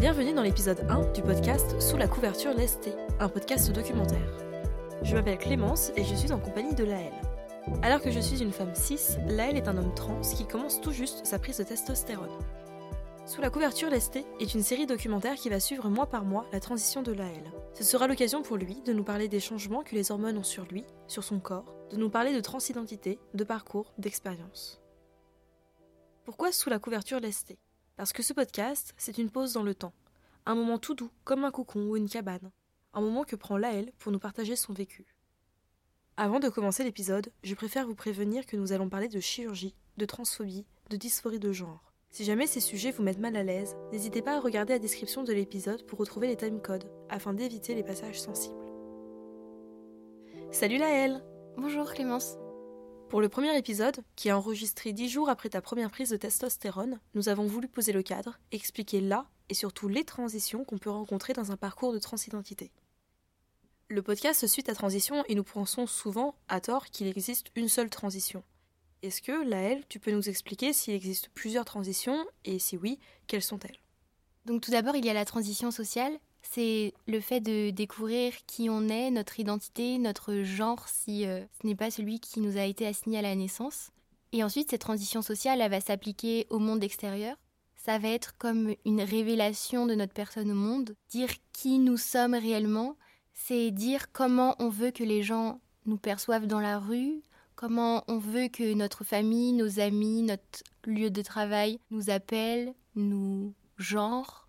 Bienvenue dans l'épisode 1 du podcast Sous la couverture lestée, un podcast documentaire. Je m'appelle Clémence et je suis en compagnie de Laëlle. Alors que je suis une femme cis, Laëlle est un homme trans qui commence tout juste sa prise de testostérone. Sous la couverture lestée est une série documentaire qui va suivre mois par mois la transition de Laëlle. Ce sera l'occasion pour lui de nous parler des changements que les hormones ont sur lui, sur son corps, de nous parler de transidentité, de parcours, d'expérience. Pourquoi sous la couverture lestée parce que ce podcast, c'est une pause dans le temps. Un moment tout doux, comme un cocon ou une cabane. Un moment que prend Laëlle pour nous partager son vécu. Avant de commencer l'épisode, je préfère vous prévenir que nous allons parler de chirurgie, de transphobie, de dysphorie de genre. Si jamais ces sujets vous mettent mal à l'aise, n'hésitez pas à regarder la description de l'épisode pour retrouver les timecodes, afin d'éviter les passages sensibles. Salut Laëlle Bonjour Clémence pour le premier épisode, qui est enregistré dix jours après ta première prise de testostérone, nous avons voulu poser le cadre, expliquer là et surtout les transitions qu'on peut rencontrer dans un parcours de transidentité. Le podcast suit ta transition et nous pensons souvent, à tort, qu'il existe une seule transition. Est-ce que, Laëlle, tu peux nous expliquer s'il existe plusieurs transitions et si oui, quelles sont-elles? Donc tout d'abord, il y a la transition sociale c'est le fait de découvrir qui on est, notre identité, notre genre, si euh, ce n'est pas celui qui nous a été assigné à la naissance. Et ensuite, cette transition sociale, elle va s'appliquer au monde extérieur. Ça va être comme une révélation de notre personne au monde. Dire qui nous sommes réellement, c'est dire comment on veut que les gens nous perçoivent dans la rue, comment on veut que notre famille, nos amis, notre lieu de travail nous appellent, nous genre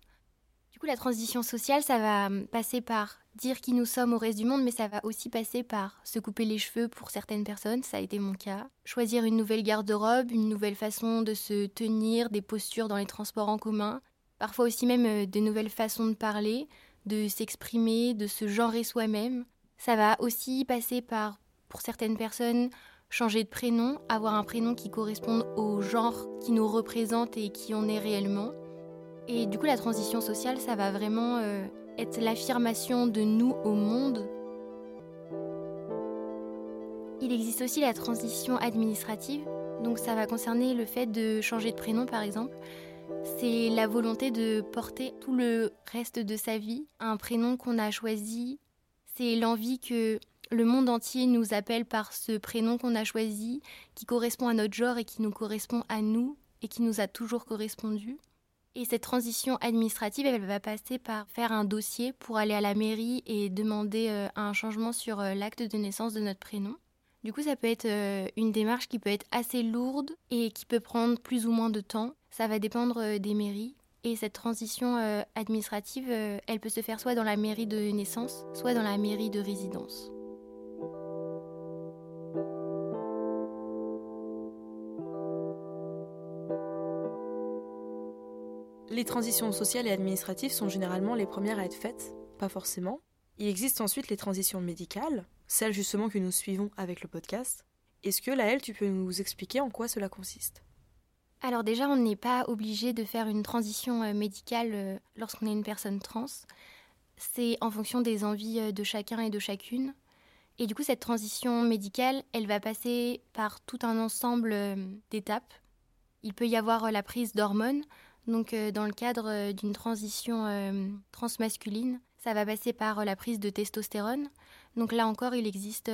la transition sociale, ça va hum, passer par dire qui nous sommes au reste du monde, mais ça va aussi passer par se couper les cheveux pour certaines personnes, ça a été mon cas. Choisir une nouvelle garde-robe, une nouvelle façon de se tenir, des postures dans les transports en commun. Parfois aussi même euh, de nouvelles façons de parler, de s'exprimer, de se genrer soi-même. Ça va aussi passer par, pour certaines personnes, changer de prénom, avoir un prénom qui corresponde au genre qui nous représente et qui on est réellement. Et du coup, la transition sociale, ça va vraiment euh, être l'affirmation de nous au monde. Il existe aussi la transition administrative, donc ça va concerner le fait de changer de prénom par exemple. C'est la volonté de porter tout le reste de sa vie un prénom qu'on a choisi. C'est l'envie que le monde entier nous appelle par ce prénom qu'on a choisi, qui correspond à notre genre et qui nous correspond à nous et qui nous a toujours correspondu. Et cette transition administrative, elle va passer par faire un dossier pour aller à la mairie et demander euh, un changement sur euh, l'acte de naissance de notre prénom. Du coup, ça peut être euh, une démarche qui peut être assez lourde et qui peut prendre plus ou moins de temps. Ça va dépendre des mairies. Et cette transition administrative, elle peut se faire soit dans la mairie de naissance, soit dans la mairie de résidence. Les transitions sociales et administratives sont généralement les premières à être faites, pas forcément. Il existe ensuite les transitions médicales, celles justement que nous suivons avec le podcast. Est-ce que Laëlle, tu peux nous expliquer en quoi cela consiste? Alors déjà, on n'est pas obligé de faire une transition euh, médicale euh, lorsqu'on est une personne trans. C'est en fonction des envies euh, de chacun et de chacune. Et du coup, cette transition médicale, elle va passer par tout un ensemble d'étapes. Il peut y avoir la prise d'hormones, donc, euh, dans le cadre euh, d'une transition euh, transmasculine, ça va passer par la prise de testostérone. Donc là encore, il existe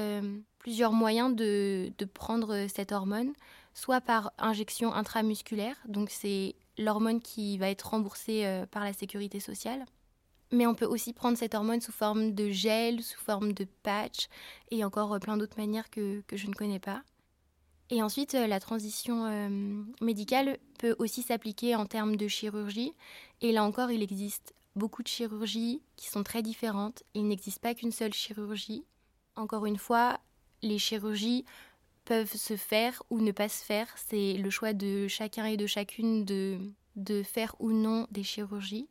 plusieurs moyens de, prendre cette hormone, soit par injection intramusculaire, donc c'est l'hormone qui va être remboursée par la sécurité sociale. Mais on peut aussi prendre cette hormone sous forme de gel, sous forme de patch, et encore plein d'autres manières que je ne connais pas. Et ensuite, euh, la transition euh, médicale peut aussi s'appliquer en termes de chirurgie. Et là encore, il existe beaucoup de chirurgies qui sont très différentes. Il n'existe pas qu'une seule chirurgie. Encore une fois, les chirurgies peuvent se faire ou ne pas se faire. C'est le choix de chacun et de chacune de, faire ou non des chirurgies.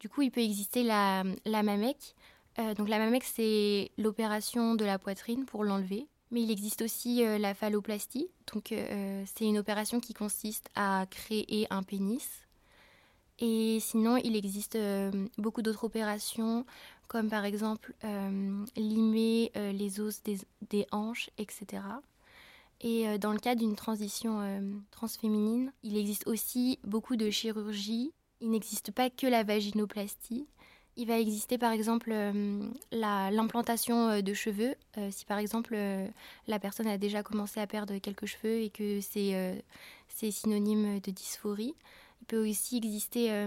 Du coup, il peut exister la, la MAMEC. Euh, donc la MAMEC, c'est l'opération de la poitrine pour l'enlever. Mais il existe aussi euh, la phalloplastie. Donc, euh, c'est une opération qui consiste à créer un pénis. Et sinon, il existe euh, beaucoup d'autres opérations, comme par exemple limer les os des, hanches, etc. Et dans le cas d'une transition transféminine, il existe aussi beaucoup de chirurgies Il n'existe pas que la vaginoplastie. Il va exister par exemple euh, l'implantation euh, de cheveux. Euh, si par exemple la personne a déjà commencé à perdre quelques cheveux et que c'est synonyme de dysphorie. Il peut aussi exister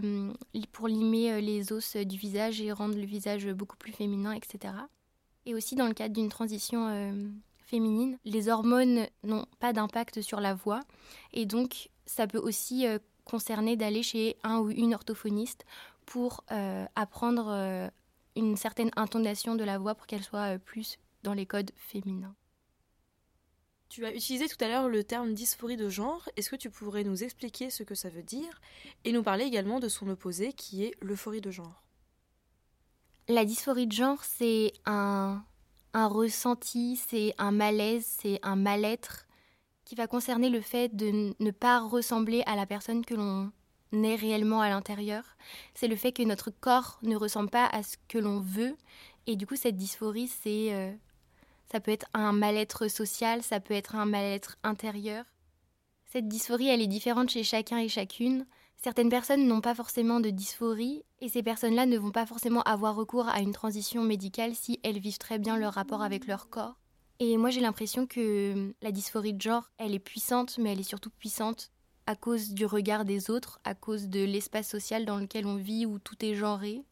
pour limer les os du visage et rendre le visage beaucoup plus féminin, etc. Et aussi dans le cadre d'une transition féminine, les hormones n'ont pas d'impact sur la voix et donc ça peut aussi concerner d'aller chez un ou une orthophoniste pour euh, apprendre euh, une certaine intonation de la voix pour qu'elle soit euh, plus dans les codes féminins. Tu as utilisé tout à l'heure le terme dysphorie de genre. Est-ce que tu pourrais nous expliquer ce que ça veut dire et nous parler également de son opposé qui est l'euphorie de genre? La dysphorie de genre, c'est un, un ressenti, c'est un malaise, c'est un mal-être qui va concerner le fait de ne pas ressembler à la personne que l'on est réellement à l'intérieur. C'est le fait que notre corps ne ressemble pas à ce que l'on veut. Et du coup, cette dysphorie, c'est, euh, ça peut être un mal-être social, ça peut être un mal-être intérieur. Cette dysphorie, elle est différente chez chacun et chacune. Certaines personnes n'ont pas forcément de dysphorie et ces personnes-là ne vont pas forcément avoir recours à une transition médicale si elles vivent très bien leur rapport avec leur corps. Et moi, j'ai l'impression que hum, la dysphorie de genre, elle est puissante, mais elle est surtout puissante à cause du regard des autres, à cause de l'espace social dans lequel on vit où tout est genré.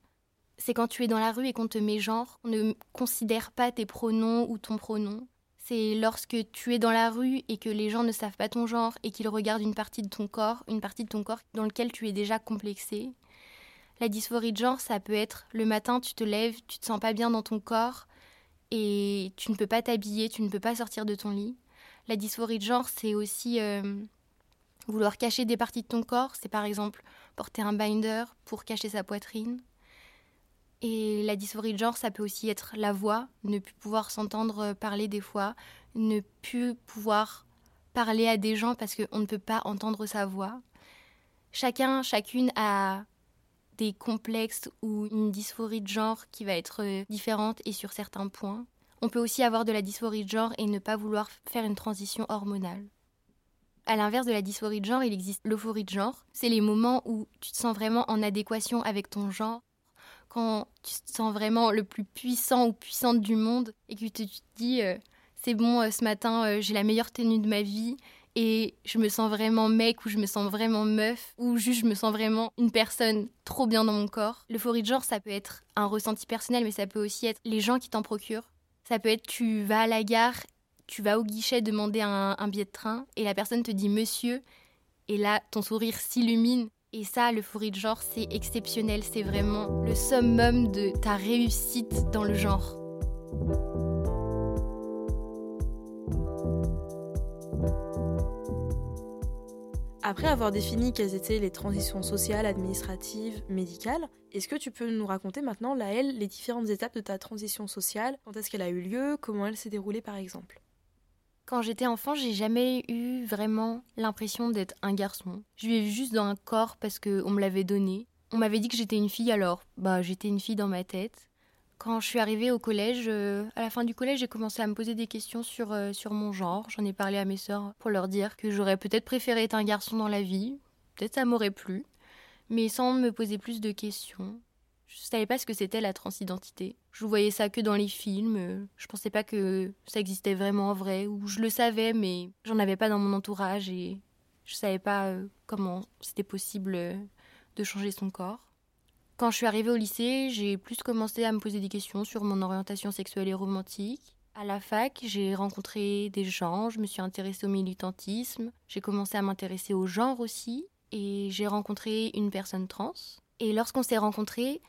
C'est quand tu es dans la rue et qu'on te met genre, on ne considère pas tes pronoms ou ton pronom. C'est lorsque tu es dans la rue et que les gens ne savent pas ton genre et qu'ils regardent une partie de ton corps, une partie de ton corps dans lequel tu es déjà complexé. La dysphorie de genre, ça peut être le matin, tu te lèves, tu te sens pas bien dans ton corps, et tu ne peux pas t'habiller, tu ne peux pas sortir de ton lit. La dysphorie de genre, c'est aussi euh, vouloir cacher des parties de ton corps. C'est par exemple porter un binder pour cacher sa poitrine. Et la dysphorie de genre, ça peut aussi être la voix, ne plus pouvoir s'entendre parler des fois, ne plus pouvoir parler à des gens parce qu'on ne peut pas entendre sa voix. Chacun, chacune a des complexes ou une dysphorie de genre qui va être euh, différente et sur certains points. On peut aussi avoir de la dysphorie de genre et ne pas vouloir faire une transition hormonale. À l'inverse de la dysphorie de genre, il existe l'euphorie de genre. C'est les moments où tu te sens vraiment en adéquation avec ton genre, quand tu te sens vraiment le plus puissant ou puissante du monde et que tu te dis euh, c'est bon, euh, ce matin j'ai la meilleure tenue de ma vie, et je me sens vraiment mec ou je me sens vraiment meuf ou juste je me sens vraiment une personne trop bien dans mon corps. L'euphorie de genre, ça peut être un ressenti personnel, mais ça peut aussi être les gens qui t'en procurent. Ça peut être tu vas à la gare, tu vas au guichet demander un, billet de train et la personne te dit monsieur. Et là ton sourire s'illumine. Et ça, l'euphorie de genre, c'est exceptionnel, c'est vraiment le summum de ta réussite dans le genre. Après avoir défini quelles étaient les transitions sociales, administratives, médicales, est-ce que tu peux nous raconter maintenant, Laëlle, les différentes étapes de ta transition sociale? Quand est-ce qu'elle a eu lieu? Comment elle s'est déroulée par exemple? Quand j'étais enfant, j'ai jamais eu vraiment l'impression d'être un garçon. Je vivais juste dans un corps parce qu'on me l'avait donné. On m'avait dit que j'étais une fille alors, bah j'étais une fille dans ma tête. Quand je suis arrivée au collège, euh, à la fin du collège, j'ai commencé à me poser des questions sur, euh, sur mon genre. J'en ai parlé à mes sœurs pour leur dire que j'aurais peut-être préféré être un garçon dans la vie. Peut-être ça m'aurait plu. Mais sans me poser plus de questions. Je savais pas ce que c'était la transidentité. Je voyais ça que dans les films. Je pensais pas que ça existait vraiment en vrai. Ou je le savais, mais j'en avais pas dans mon entourage et je savais pas euh, comment c'était possible de changer son corps. Quand je suis arrivée au lycée, j'ai plus commencé à me poser des questions sur mon orientation sexuelle et romantique. À la fac, j'ai rencontré des gens, je me suis intéressée au militantisme, j'ai commencé à m'intéresser au genre aussi, et j'ai rencontré une personne trans. Et lorsqu'on s'est rencontrés,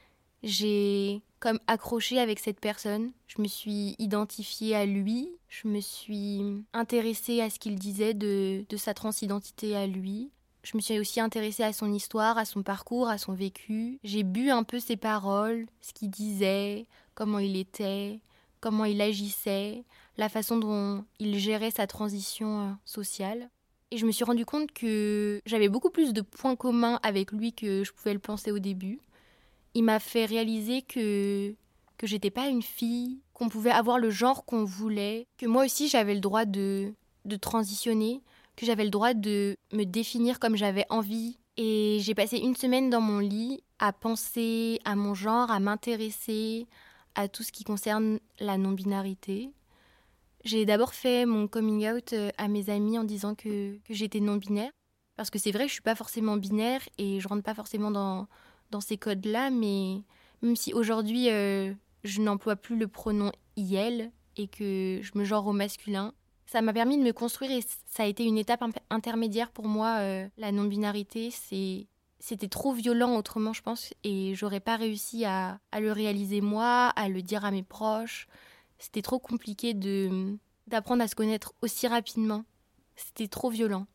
j'ai comme accroché avec cette personne, je me suis identifiée à lui, je me suis intéressée à ce qu'il disait de, sa transidentité à lui, je me suis aussi intéressée à son histoire, à son parcours, à son vécu. J'ai bu un peu ses paroles, ce qu'il disait, comment il était, comment il agissait, la façon dont il gérait sa transition euh, sociale. Et je me suis rendu compte que j'avais beaucoup plus de points communs avec lui que je pouvais le penser au début. Il m'a fait réaliser que que j'étais pas une fille, qu'on pouvait avoir le genre qu'on voulait, que moi aussi j'avais le droit de de transitionner, que j'avais le droit de me définir comme j'avais envie Et j'ai passé une semaine dans mon lit à penser à mon genre, à m'intéresser à tout ce qui concerne la non-binarité. J'ai d'abord fait mon coming out euh, à mes amis en disant que, j'étais non-binaire. Parce que c'est vrai, je suis pas forcément binaire et je rentre pas forcément dans, dans ces codes-là, mais même si aujourd'hui euh, je n'emploie plus le pronom IL et que je me genre au masculin, ça m'a permis de me construire et ça a été une étape intermédiaire pour moi. Euh, la non-binarité, c'est c'était trop violent autrement, je pense, et j'aurais pas réussi à, à, le réaliser moi, à le dire à mes proches. C'était trop compliqué de d'apprendre à se connaître aussi rapidement. C'était trop violent.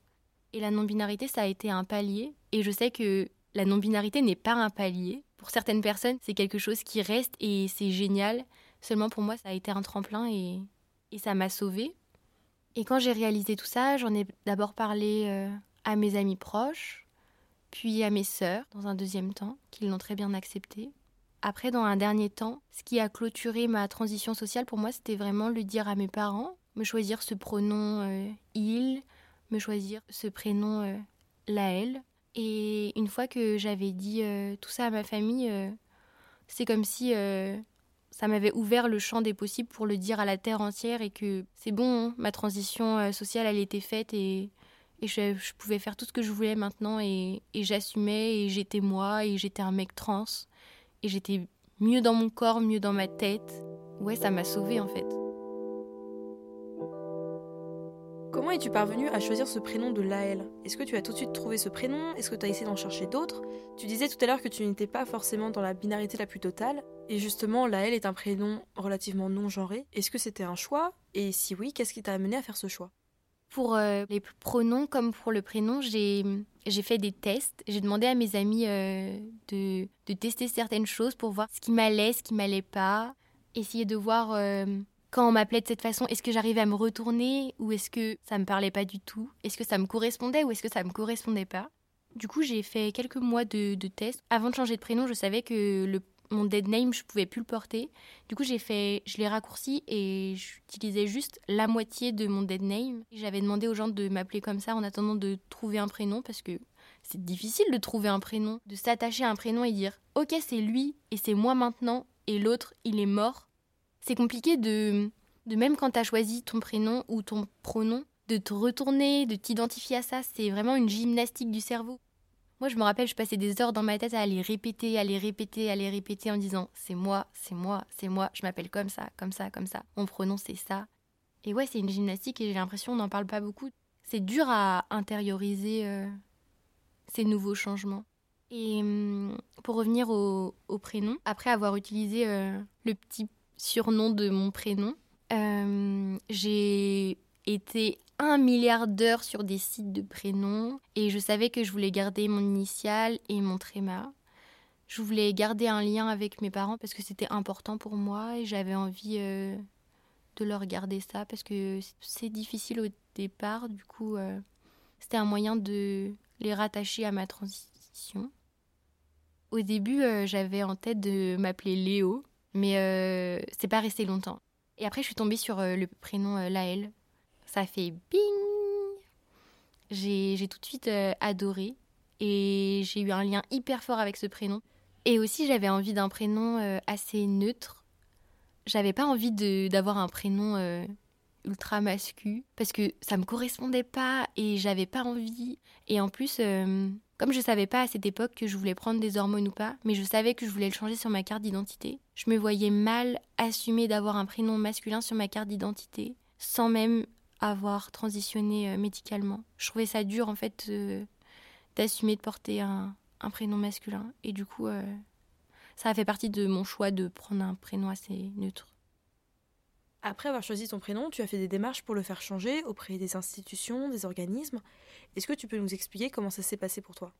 Et la non-binarité, ça a été un palier. Et je sais que la non-binarité n'est pas un palier. Pour certaines personnes, c'est quelque chose qui reste et c'est génial. Seulement pour moi, ça a été un tremplin et, ça m'a sauvée. Et quand j'ai réalisé tout ça, j'en ai d'abord parlé euh, à mes amis proches, puis à mes sœurs dans un deuxième temps, qui l'ont très bien accepté. Après, dans un dernier temps, ce qui a clôturé ma transition sociale pour moi, c'était vraiment le dire à mes parents, me choisir ce pronom euh, il, me choisir ce prénom euh, Laël. Et une fois que j'avais dit euh, tout ça à ma famille, c'est comme si ça m'avait ouvert le champ des possibles pour le dire à la terre entière et que c'est bon, hein, ma transition sociale, elle était faite et, et je, pouvais faire tout ce que je voulais maintenant et, et j'assumais et j'étais moi et j'étais un mec trans et j'étais mieux dans mon corps, mieux dans ma tête. Ouais, ça m'a sauvée en fait. Comment es-tu parvenue à choisir ce prénom de Laël? Est-ce que tu as tout de suite trouvé ce prénom? Est-ce que tu as essayé d'en chercher d'autres? Tu disais tout à l'heure que tu n'étais pas forcément dans la binarité la plus totale. Et justement, Laël est un prénom relativement non genré. Est-ce que c'était un choix? Et si oui, qu'est-ce qui t'a amené à faire ce choix? Pour euh, les pronoms comme pour le prénom, j'ai fait des tests. J'ai demandé à mes amis euh, de, de, tester certaines choses pour voir ce qui m'allait, ce qui m'allait pas. Essayer de voir euh, quand on m'appelait de cette façon, est-ce que j'arrivais à me retourner ou est-ce que ça me parlait pas du tout? Est-ce que ça me correspondait ou est-ce que ça me correspondait pas? Du coup, j'ai fait quelques mois de, tests. Avant de changer de prénom, je savais que le, mon dead name, je pouvais plus le porter. Du coup, j'ai fait, je l'ai raccourci et j'utilisais juste la moitié de mon dead name. J'avais demandé aux gens de m'appeler comme ça en attendant de trouver un prénom parce que c'est difficile de trouver un prénom, de s'attacher à un prénom et dire OK, c'est lui et c'est moi maintenant et l'autre, il est mort c'est compliqué de, de même quand tu as choisi ton prénom ou ton pronom, de te retourner, de t'identifier à ça. C'est vraiment une gymnastique du cerveau. Moi, je me rappelle, je passais des heures dans ma tête à aller répéter, à les répéter, à les répéter en disant c'est moi, c'est moi, c'est moi, je m'appelle comme ça, comme ça, comme ça. Mon pronom, c'est ça. Et ouais, c'est une gymnastique et j'ai l'impression qu'on n'en parle pas beaucoup. C'est dur à intérioriser euh, ces nouveaux changements. Et hum, pour revenir au, prénom, après avoir utilisé euh, le petit surnom de mon prénom. Euh, j'ai été un milliard d'heures sur des sites de prénoms et je savais que je voulais garder mon initial et mon tréma. Je voulais garder un lien avec mes parents parce que c'était important pour moi et j'avais envie euh, de leur garder ça parce que c'est difficile au départ. Du coup, euh, c'était un moyen de les rattacher à ma transition. Au début, j'avais en tête de m'appeler Léo mais euh, c'est pas resté longtemps. Et après, je suis tombée sur euh, le prénom euh, Laël. Ça fait bing J'ai tout de suite adoré. Et j'ai eu un lien hyper fort avec ce prénom. Et aussi, j'avais envie d'un prénom assez neutre. J'avais pas envie d'avoir un prénom ultra mascu parce que ça me correspondait pas et j'avais pas envie. Et en plus, comme je savais pas à cette époque que je voulais prendre des hormones ou pas, mais je savais que je voulais le changer sur ma carte d'identité, je me voyais mal assumer d'avoir un prénom masculin sur ma carte d'identité sans même avoir transitionné euh, médicalement. Je trouvais ça dur en fait d'assumer de porter un, prénom masculin et du coup euh, ça a fait partie de mon choix de prendre un prénom assez neutre. Après avoir choisi ton prénom, tu as fait des démarches pour le faire changer auprès des institutions, des organismes. Est-ce que tu peux nous expliquer comment ça s'est passé pour toi?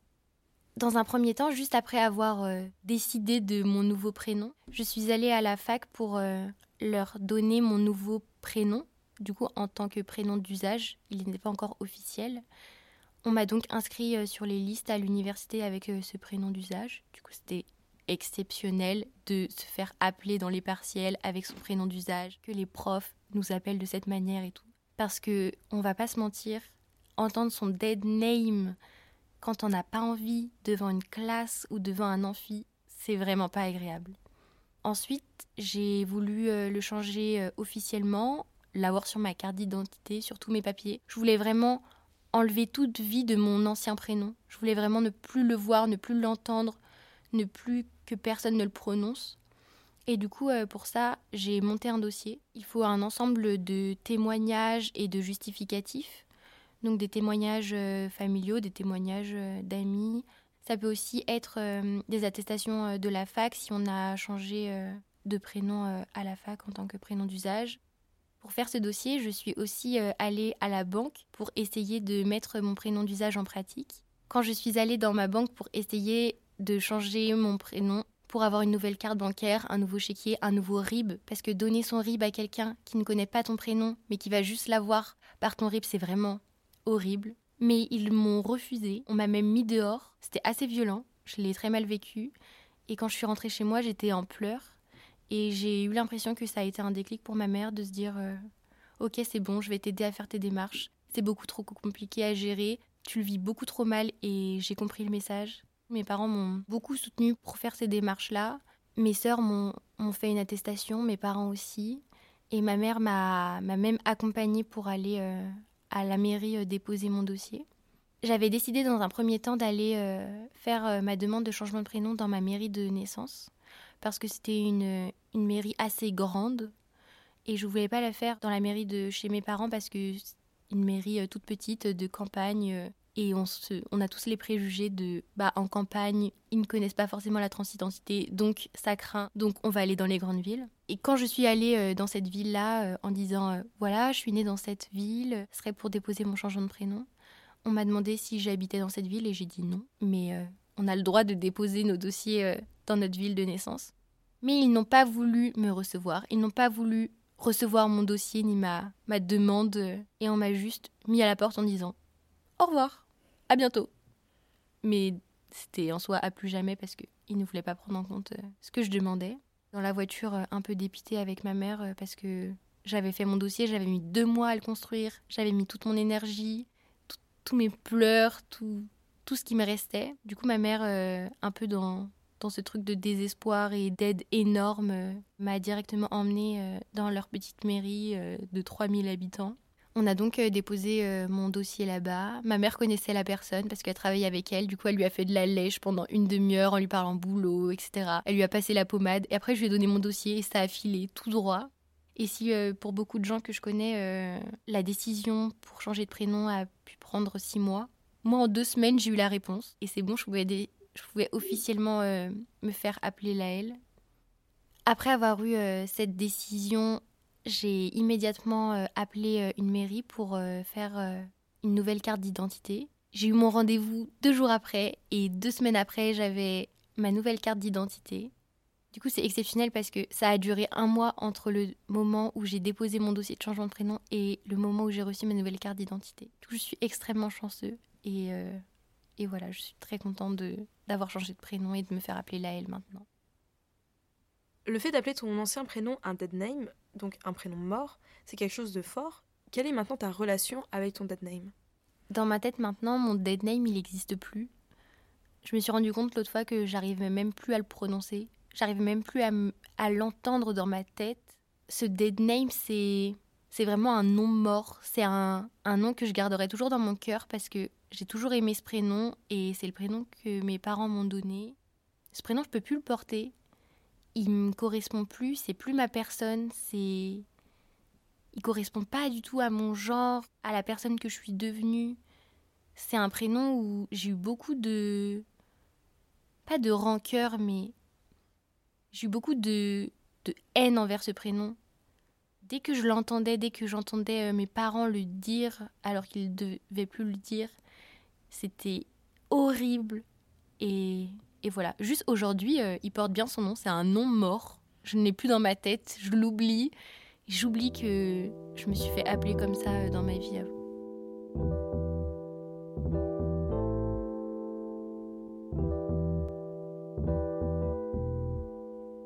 Dans un premier temps, juste après avoir euh, décidé de mon nouveau prénom, je suis allée à la fac pour euh, leur donner mon nouveau prénom. Du coup, en tant que prénom d'usage, il n'était pas encore officiel. On m'a donc inscrit euh, sur les listes à l'université avec ce prénom d'usage. Du coup, c'était exceptionnel de se faire appeler dans les partiels avec son prénom d'usage, que les profs nous appellent de cette manière et tout. Parce que, on va pas se mentir, entendre son dead name quand on n'a pas envie devant une classe ou devant un amphi, c'est vraiment pas agréable. Ensuite, j'ai voulu euh, le changer euh, officiellement, l'avoir sur ma carte d'identité, sur tous mes papiers. Je voulais vraiment enlever toute vie de mon ancien prénom. Je voulais vraiment ne plus le voir, ne plus l'entendre, ne plus que personne ne le prononce. Et du coup, euh, pour ça, j'ai monté un dossier. Il faut un ensemble de témoignages et de justificatifs. Donc des témoignages familiaux, des témoignages d'amis, ça peut aussi être euh, des attestations euh, de la fac si on a changé euh, de prénom à la fac en tant que prénom d'usage. Pour faire ce dossier, je suis aussi allée à la banque pour essayer de mettre mon prénom d'usage en pratique. Quand je suis allée dans ma banque pour essayer de changer mon prénom pour avoir une nouvelle carte bancaire, un nouveau chéquier, un nouveau RIB, parce que donner son RIB à quelqu'un qui ne connaît pas ton prénom, mais qui va juste l'avoir par ton RIB, c'est vraiment horrible mais ils m'ont refusé. On m'a même mis dehors. C'était assez violent. Je l'ai très mal vécu. Et quand je suis rentrée chez moi, j'étais en pleurs. Et j'ai eu l'impression que ça a été un déclic pour ma mère de se dire euh, Ok, c'est bon, je vais t'aider à faire tes démarches. C'est beaucoup trop compliqué à gérer. Tu le vis beaucoup trop mal et j'ai compris le message. Mes parents m'ont beaucoup soutenu pour faire ces démarches-là. Mes sœurs m'ont fait une attestation, mes parents aussi. Et ma mère m'a même accompagnée pour aller euh, à la mairie euh, déposer mon dossier. J'avais décidé dans un premier temps d'aller euh, faire euh, ma demande de changement de prénom dans ma mairie de naissance parce que c'était une, une, mairie assez grande et je ne voulais pas la faire dans la mairie de chez mes parents parce que une mairie toute petite de campagne et on, a tous les préjugés de bah en campagne ils ne connaissent pas forcément la transidentité donc ça craint donc on va aller dans les grandes villes. Et quand je suis allée euh, dans cette ville là euh, en disant euh, voilà je suis née dans cette ville ce serait pour déposer mon changement de prénom on m'a demandé si j'habitais dans cette ville et j'ai dit non. Mais on a le droit de déposer nos dossiers dans notre ville de naissance. Mais ils n'ont pas voulu me recevoir. Ils n'ont pas voulu recevoir mon dossier ni ma demande et on m'a juste mis à la porte en disant au revoir, à bientôt. Mais c'était en soi à plus jamais parce qu'il ne voulait pas prendre en compte euh, ce que je demandais. Dans la voiture, euh, un peu dépitée avec ma mère euh, parce que j'avais fait mon dossier, j'avais mis deux mois à le construire, j'avais mis toute mon énergie, tous mes pleurs, tout, tout ce qui me restait. Du coup, ma mère, un peu dans, dans ce truc de désespoir et d'aide énorme, m'a directement emmenée dans leur petite mairie de 3000 habitants. On a donc euh, déposé euh, mon dossier là-bas. Ma mère connaissait la personne parce qu'elle travaillait avec elle. Du coup, elle lui a fait de la lèche pendant une demi-heure en lui parlant boulot, etc. Elle lui a passé la pommade. Et après, je lui ai donné mon dossier et ça a filé tout droit. Et si euh, pour beaucoup de gens que je connais, la décision pour changer de prénom a pu prendre six mois, moi en deux semaines j'ai eu la réponse et c'est bon, je pouvais, officiellement me faire appeler Laëlle. Après avoir eu cette décision j'ai immédiatement euh, appelé euh, une mairie pour euh, faire une nouvelle carte d'identité. J'ai eu mon rendez-vous deux jours après et deux semaines après, j'avais ma nouvelle carte d'identité. Du coup, c'est exceptionnel parce que ça a duré un mois entre le moment où j'ai déposé mon dossier de changement de prénom et le moment où j'ai reçu ma nouvelle carte d'identité. Je suis extrêmement chanceux et, et voilà, je suis très contente d'avoir changé de prénom et de me faire appeler Laëlle maintenant. Le fait d'appeler ton ancien prénom un dead name, donc un prénom mort, c'est quelque chose de fort. Quelle est maintenant ta relation avec ton dead name? Dans ma tête maintenant, mon dead name, il n'existe plus. Je me suis rendu compte l'autre fois que j'arrivais même plus à le prononcer. J'arrivais même plus à, l'entendre dans ma tête. Ce dead name, c'est c'est vraiment un nom mort. C'est un, un, nom que je garderai toujours dans mon cœur parce que j'ai toujours aimé ce prénom et c'est le prénom que mes parents m'ont donné. Ce prénom, je peux plus le porter il me correspond plus, c'est plus ma personne, c'est il correspond pas du tout à mon genre, à la personne que je suis devenue. C'est un prénom où j'ai eu beaucoup de pas de rancœur mais j'ai eu beaucoup de de haine envers ce prénom. Dès que je l'entendais, dès que j'entendais euh, mes parents le dire alors qu'ils ne devaient plus le dire, c'était horrible et et voilà, juste aujourd'hui, euh, il porte bien son nom, c'est un nom mort. Je ne l'ai plus dans ma tête, je l'oublie. J'oublie que je me suis fait appeler comme ça euh, dans ma vie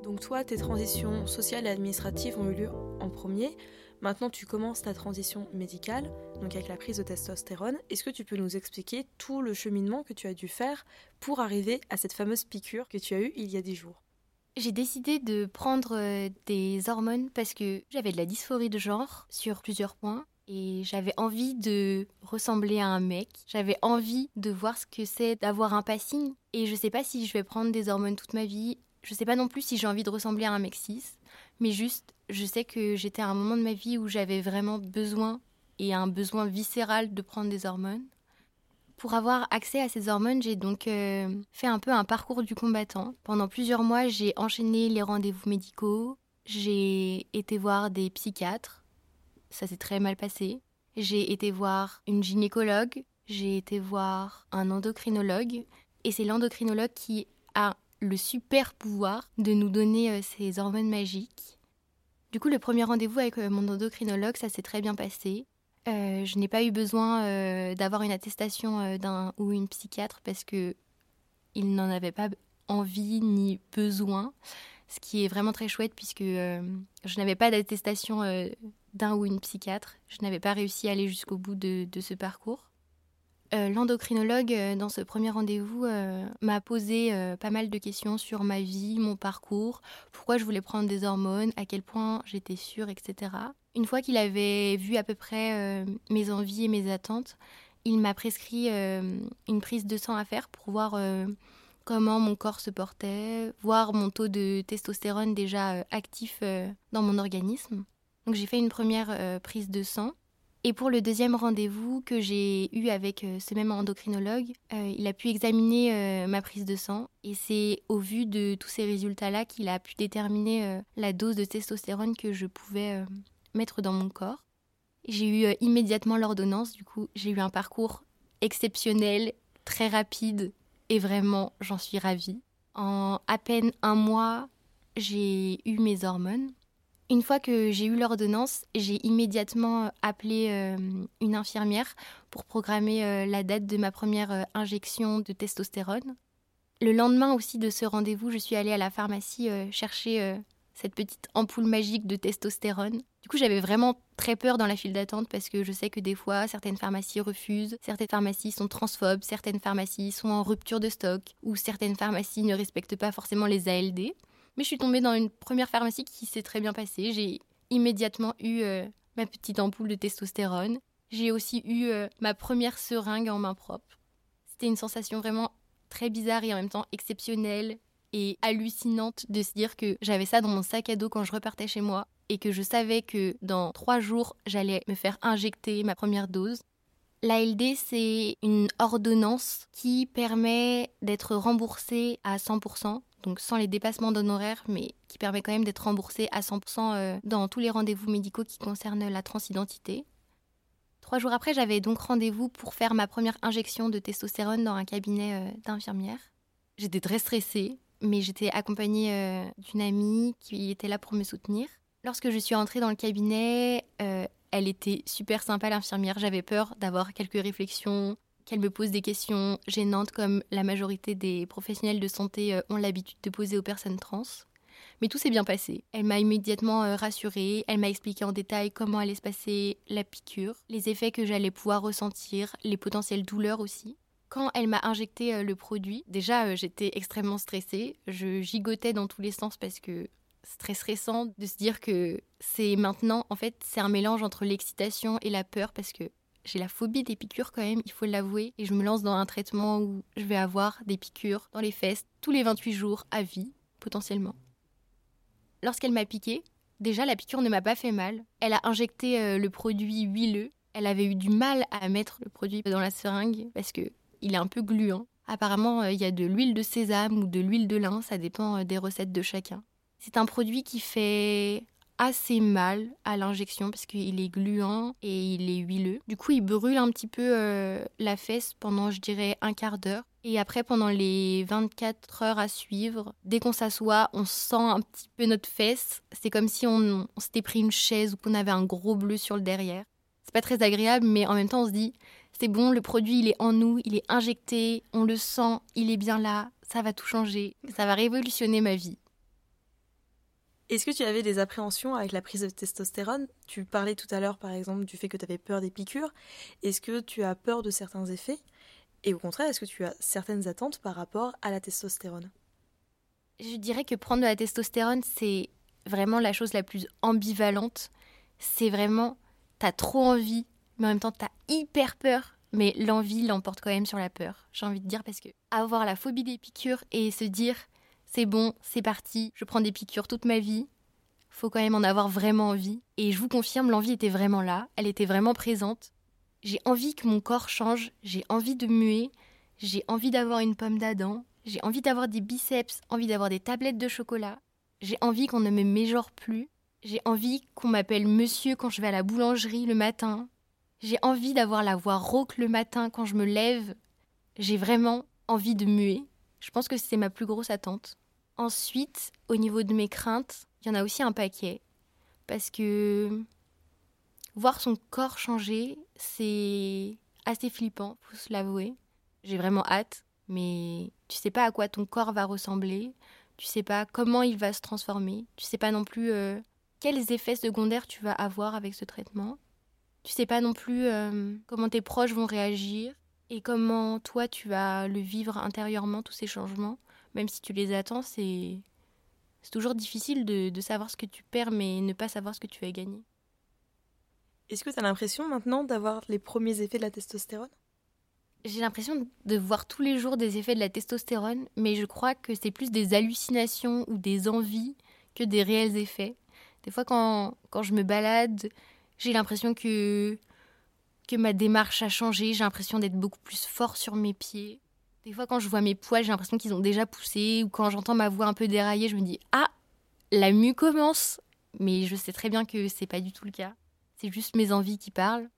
Donc toi, tes transitions sociales et administratives ont eu lieu en premier, Maintenant, tu commences ta transition médicale, donc avec la prise de testostérone. Est-ce que tu peux nous expliquer tout le cheminement que tu as dû faire pour arriver à cette fameuse piqûre que tu as eue il y a 10 jours? J'ai décidé de prendre euh, des hormones parce que j'avais de la dysphorie de genre sur plusieurs points et j'avais envie de ressembler à un mec. J'avais envie de voir ce que c'est d'avoir un passing. Et je sais pas si je vais prendre des hormones toute ma vie. Je sais pas non plus si j'ai envie de ressembler à un mec cis. Mais juste, je sais que j'étais à un moment de ma vie où j'avais vraiment besoin et un besoin viscéral de prendre des hormones. Pour avoir accès à ces hormones, j'ai donc euh, fait un peu un parcours du combattant. Pendant plusieurs mois, j'ai enchaîné les rendez-vous médicaux, j'ai été voir des psychiatres, ça s'est très mal passé. J'ai été voir une gynécologue, j'ai été voir un endocrinologue, et c'est l'endocrinologue qui a le super pouvoir de nous donner euh, ces hormones magiques. Du coup, le premier rendez-vous avec euh, mon endocrinologue, ça s'est très bien passé. Euh, je n'ai pas eu besoin d'avoir une attestation d'un ou une psychiatre parce que il n'en avait pas envie ni besoin, ce qui est vraiment très chouette puisque je n'avais pas d'attestation d'un ou une psychiatre. Je n'avais pas réussi à aller jusqu'au bout de, ce parcours. Euh, l'endocrinologue, euh, dans ce premier rendez-vous, euh, m'a posé pas mal de questions sur ma vie, mon parcours, pourquoi je voulais prendre des hormones, à quel point j'étais sûre, etc. Une fois qu'il avait vu à peu près mes envies et mes attentes, il m'a prescrit une prise de sang à faire pour voir comment mon corps se portait, voir mon taux de testostérone déjà actif dans mon organisme. Donc j'ai fait une première prise de sang. Et pour le deuxième rendez-vous que j'ai eu avec euh, ce même endocrinologue, euh, il a pu examiner ma prise de sang et c'est au vu de tous ces résultats-là qu'il a pu déterminer la dose de testostérone que je pouvais mettre dans mon corps. J'ai eu immédiatement l'ordonnance, du coup j'ai eu un parcours exceptionnel, très rapide et vraiment j'en suis ravie. En à peine un mois, j'ai eu mes hormones. Une fois que j'ai eu l'ordonnance, j'ai immédiatement euh, appelé euh, une infirmière pour programmer euh, la date de ma première injection de testostérone. Le lendemain aussi de ce rendez-vous, je suis allée à la pharmacie chercher cette petite ampoule magique de testostérone. Du coup, j'avais vraiment très peur dans la file d'attente parce que je sais que des fois, certaines pharmacies refusent, certaines pharmacies sont transphobes, certaines pharmacies sont en rupture de stock ou certaines pharmacies ne respectent pas forcément les ALD. Mais je suis tombée dans une première pharmacie qui s'est très bien passée. J'ai immédiatement eu euh, ma petite ampoule de testostérone. J'ai aussi eu euh, ma première seringue en main propre. C'était une sensation vraiment très bizarre et en même temps exceptionnelle et hallucinante de se dire que j'avais ça dans mon sac à dos quand je repartais chez moi et que je savais que dans trois jours, j'allais me faire injecter ma première dose. L'ALD, c'est une ordonnance qui permet d'être remboursée à 100% donc sans les dépassements d'honoraires, mais qui permet quand même d'être remboursé à 100% euh, dans tous les rendez-vous médicaux qui concernent la transidentité. Trois jours après, j'avais donc rendez-vous pour faire ma première injection de testostérone dans un cabinet euh, d'infirmière. J'étais très stressée, mais j'étais accompagnée euh, d'une amie qui était là pour me soutenir. Lorsque je suis entrée dans le cabinet, elle était super sympa, l'infirmière. J'avais peur d'avoir quelques réflexions, qu'elle me pose des questions gênantes comme la majorité des professionnels de santé euh, ont l'habitude de poser aux personnes trans. Mais tout s'est bien passé. Elle m'a immédiatement euh, rassurée, elle m'a expliqué en détail comment allait se passer la piqûre, les effets que j'allais pouvoir ressentir, les potentielles douleurs aussi. Quand elle m'a injecté euh, le produit, déjà j'étais extrêmement stressée, je gigotais dans tous les sens parce que c'est très stressant de se dire que c'est maintenant, en fait, c'est un mélange entre l'excitation et la peur parce que j'ai la phobie des piqûres quand même, il faut l'avouer, et je me lance dans un traitement où je vais avoir des piqûres dans les fesses tous les 28 jours à vie, potentiellement. Lorsqu'elle m'a piqué, déjà la piqûre ne m'a pas fait mal. Elle a injecté euh, le produit huileux. Elle avait eu du mal à mettre le produit dans la seringue parce que il est un peu gluant. Apparemment, euh, il y a de l'huile de sésame ou de l'huile de lin, ça dépend euh, des recettes de chacun. C'est un produit qui fait assez mal à l'injection parce qu'il est gluant et il est huileux. Du coup, il brûle un petit peu euh, la fesse pendant, je dirais, un quart d'heure. Et après, pendant les 24 heures à suivre, dès qu'on s'assoit, on sent un petit peu notre fesse. C'est comme si on, on s'était pris une chaise ou qu'on avait un gros bleu sur le derrière. C'est pas très agréable, mais en même temps, on se dit, c'est bon, le produit, il est en nous, il est injecté, on le sent, il est bien là, ça va tout changer, ça va révolutionner ma vie. Est-ce que tu avais des appréhensions avec la prise de testostérone? Tu parlais tout à l'heure, par exemple, du fait que tu avais peur des piqûres. Est-ce que tu as peur de certains effets? Et au contraire, est-ce que tu as certaines attentes par rapport à la testostérone? Je dirais que prendre de la testostérone, c'est vraiment la chose la plus ambivalente. C'est vraiment, t'as trop envie, mais en même temps, t'as hyper peur. Mais l'envie l'emporte quand même sur la peur, j'ai envie de dire, parce que avoir la phobie des piqûres et se dire c'est bon, c'est parti, je prends des piqûres toute ma vie. Faut quand même en avoir vraiment envie. Et je vous confirme, l'envie était vraiment là, elle était vraiment présente. J'ai envie que mon corps change, j'ai envie de muer, j'ai envie d'avoir une pomme d'Adam, j'ai envie d'avoir des biceps, envie d'avoir des tablettes de chocolat, j'ai envie qu'on ne me méjore plus, j'ai envie qu'on m'appelle monsieur quand je vais à la boulangerie le matin, j'ai envie d'avoir la voix rauque le matin quand je me lève, j'ai vraiment envie de muer. Je pense que c'est ma plus grosse attente. Ensuite, au niveau de mes craintes, il y en a aussi un paquet. Parce que voir son corps changer, c'est assez flippant, faut se l'avouer. J'ai vraiment hâte, mais tu sais pas à quoi ton corps va ressembler, tu sais pas comment il va se transformer, tu sais pas non plus euh, quels effets secondaires tu vas avoir avec ce traitement. Tu sais pas non plus euh, comment tes proches vont réagir et comment toi tu vas le vivre intérieurement, tous ces changements? Même si tu les attends, c'est c'est toujours difficile de, savoir ce que tu perds, mais ne pas savoir ce que tu vas gagner. Est-ce que tu as l'impression maintenant d'avoir les premiers effets de la testostérone? J'ai l'impression de voir tous les jours des effets de la testostérone, mais je crois que c'est plus des hallucinations ou des envies que des réels effets. Des fois, quand, quand je me balade, j'ai l'impression que, que ma démarche a changé, j'ai l'impression d'être beaucoup plus fort sur mes pieds. Des fois, quand je vois mes poils, j'ai l'impression qu'ils ont déjà poussé, ou quand j'entends ma voix un peu déraillée, je me dis Ah, la mue commence Mais je sais très bien que c'est pas du tout le cas. C'est juste mes envies qui parlent.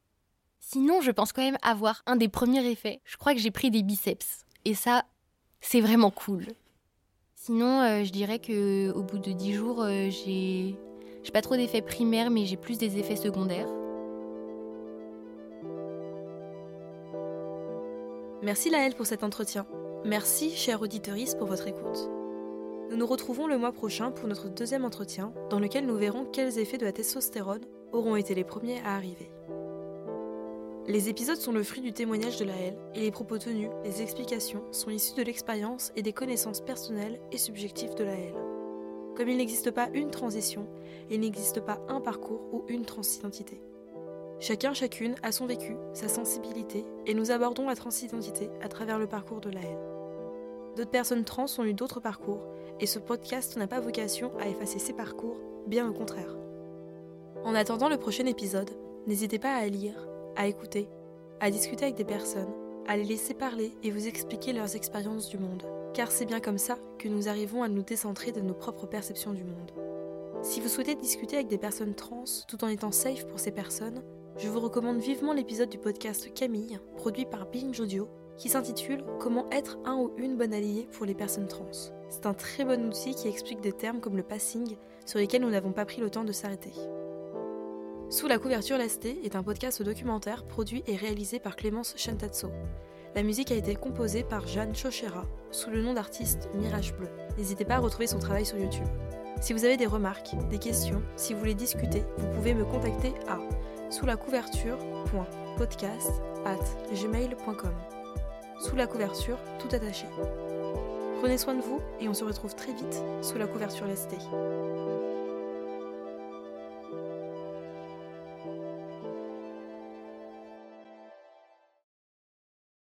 Sinon, je pense quand même avoir un des premiers effets. Je crois que j'ai pris des biceps. Et ça, c'est vraiment cool. Sinon, euh, je dirais que au bout de dix jours, euh. J'ai pas trop d'effets primaires, mais j'ai plus des effets secondaires. Merci Laëlle pour cet entretien. Merci, chère auditeurice, pour votre écoute. Nous nous retrouvons le mois prochain pour notre deuxième entretien, dans lequel nous verrons quels effets de la testostérone auront été les premiers à arriver. Les épisodes sont le fruit du témoignage de Laëlle, et les propos tenus, les explications, sont issus de l'expérience et des connaissances personnelles et subjectives de Laëlle. Comme il n'existe pas une transition, il n'existe pas un parcours ou une transidentité. Chacun, chacune a son vécu, sa sensibilité, et nous abordons la transidentité à travers le parcours de la haine. D'autres personnes trans ont eu d'autres parcours, et ce podcast n'a pas vocation à effacer ces parcours, bien au contraire. En attendant le prochain épisode, n'hésitez pas à lire, à écouter, à discuter avec des personnes, à les laisser parler et vous expliquer leurs expériences du monde, car c'est bien comme ça que nous arrivons à nous décentrer de nos propres perceptions du monde. Si vous souhaitez discuter avec des personnes trans tout en étant safe pour ces personnes, je vous recommande vivement l'épisode du podcast Camille, produit par Binge Audio, qui s'intitule Comment être un ou une bonne alliée pour les personnes trans. C'est un très bon outil qui explique des termes comme le passing sur lesquels nous n'avons pas pris le temps de s'arrêter. Sous la couverture lestée est un podcast documentaire produit et réalisé par Clémence Chantatso. La musique a été composée par Jeanne Chochera sous le nom d'artiste Mirage Bleu. N'hésitez pas à retrouver son travail sur YouTube. Si vous avez des remarques, des questions, si vous voulez discuter, vous pouvez me contacter à sous la couverture.podcast at gmail.com. Sous la couverture, tout attaché. Prenez soin de vous et on se retrouve très vite sous la couverture lestée.